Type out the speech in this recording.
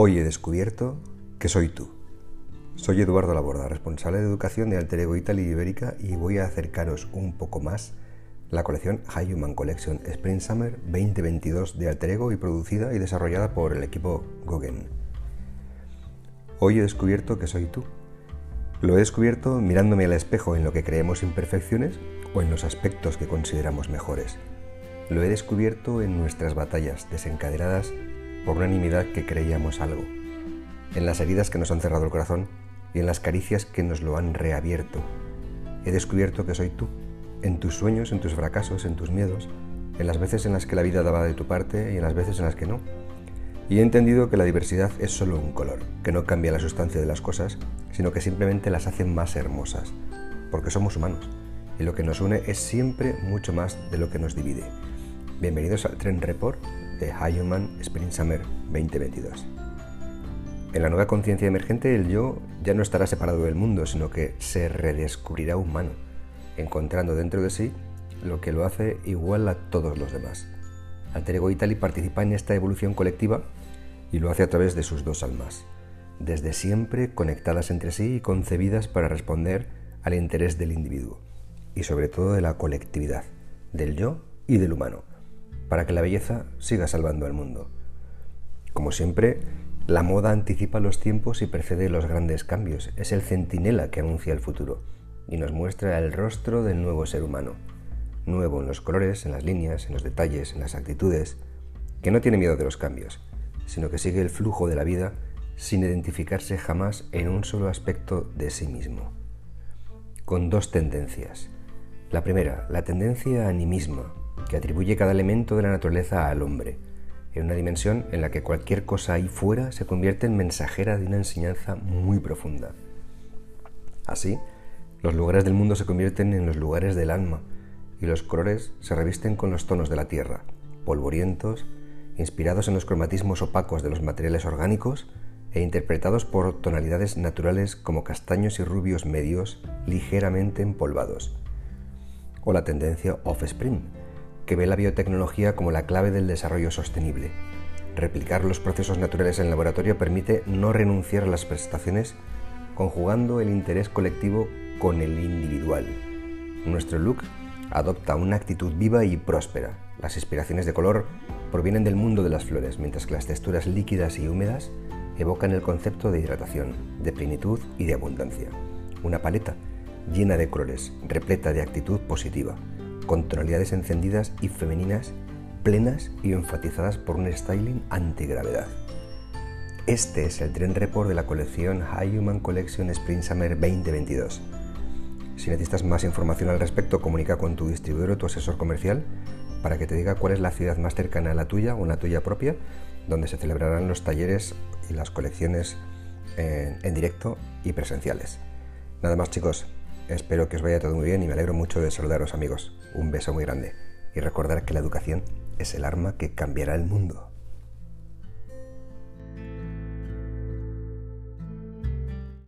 Hoy he descubierto que soy tú. Soy Eduardo Laborda, responsable de educación de Alter Ego Italy Ibérica y voy a acercaros un poco más la colección High Human Collection Spring Summer 2022 de Alter Ego y producida y desarrollada por el equipo Goguen. Hoy he descubierto que soy tú. Lo he descubierto mirándome al espejo en lo que creemos imperfecciones o en los aspectos que consideramos mejores. Lo he descubierto en nuestras batallas desencadenadas por unanimidad que creíamos algo, en las heridas que nos han cerrado el corazón y en las caricias que nos lo han reabierto. He descubierto que soy tú, en tus sueños, en tus fracasos, en tus miedos, en las veces en las que la vida daba de tu parte y en las veces en las que no. Y he entendido que la diversidad es solo un color, que no cambia la sustancia de las cosas, sino que simplemente las hace más hermosas, porque somos humanos, y lo que nos une es siempre mucho más de lo que nos divide. Bienvenidos al Tren Report de High Human Spring Summer 2022. En la nueva conciencia emergente, el yo ya no estará separado del mundo, sino que se redescubrirá humano, encontrando dentro de sí lo que lo hace igual a todos los demás. Alter Ego Italy participa en esta evolución colectiva y lo hace a través de sus dos almas, desde siempre conectadas entre sí y concebidas para responder al interés del individuo y sobre todo de la colectividad, del yo y del humano para que la belleza siga salvando al mundo. Como siempre, la moda anticipa los tiempos y precede los grandes cambios. Es el centinela que anuncia el futuro y nos muestra el rostro del nuevo ser humano. Nuevo en los colores, en las líneas, en los detalles, en las actitudes, que no tiene miedo de los cambios, sino que sigue el flujo de la vida sin identificarse jamás en un solo aspecto de sí mismo. Con dos tendencias. La primera, la tendencia animismo que atribuye cada elemento de la naturaleza al hombre, en una dimensión en la que cualquier cosa ahí fuera se convierte en mensajera de una enseñanza muy profunda. Así, los lugares del mundo se convierten en los lugares del alma, y los colores se revisten con los tonos de la tierra, polvorientos, inspirados en los cromatismos opacos de los materiales orgánicos e interpretados por tonalidades naturales como castaños y rubios medios ligeramente empolvados. O la tendencia off-spring, que ve la biotecnología como la clave del desarrollo sostenible. Replicar los procesos naturales en el laboratorio permite no renunciar a las prestaciones conjugando el interés colectivo con el individual. Nuestro look adopta una actitud viva y próspera. Las inspiraciones de color provienen del mundo de las flores, mientras que las texturas líquidas y húmedas evocan el concepto de hidratación, de plenitud y de abundancia. Una paleta llena de colores, repleta de actitud positiva con tonalidades encendidas y femeninas, plenas y enfatizadas por un styling antigravedad. Este es el tren report de la colección High Human Collection Spring Summer 2022. Si necesitas más información al respecto, comunica con tu distribuidor o tu asesor comercial para que te diga cuál es la ciudad más cercana a la tuya o una tuya propia, donde se celebrarán los talleres y las colecciones en, en directo y presenciales. Nada más chicos, Espero que os vaya todo muy bien y me alegro mucho de saludaros amigos. Un beso muy grande y recordar que la educación es el arma que cambiará el mundo.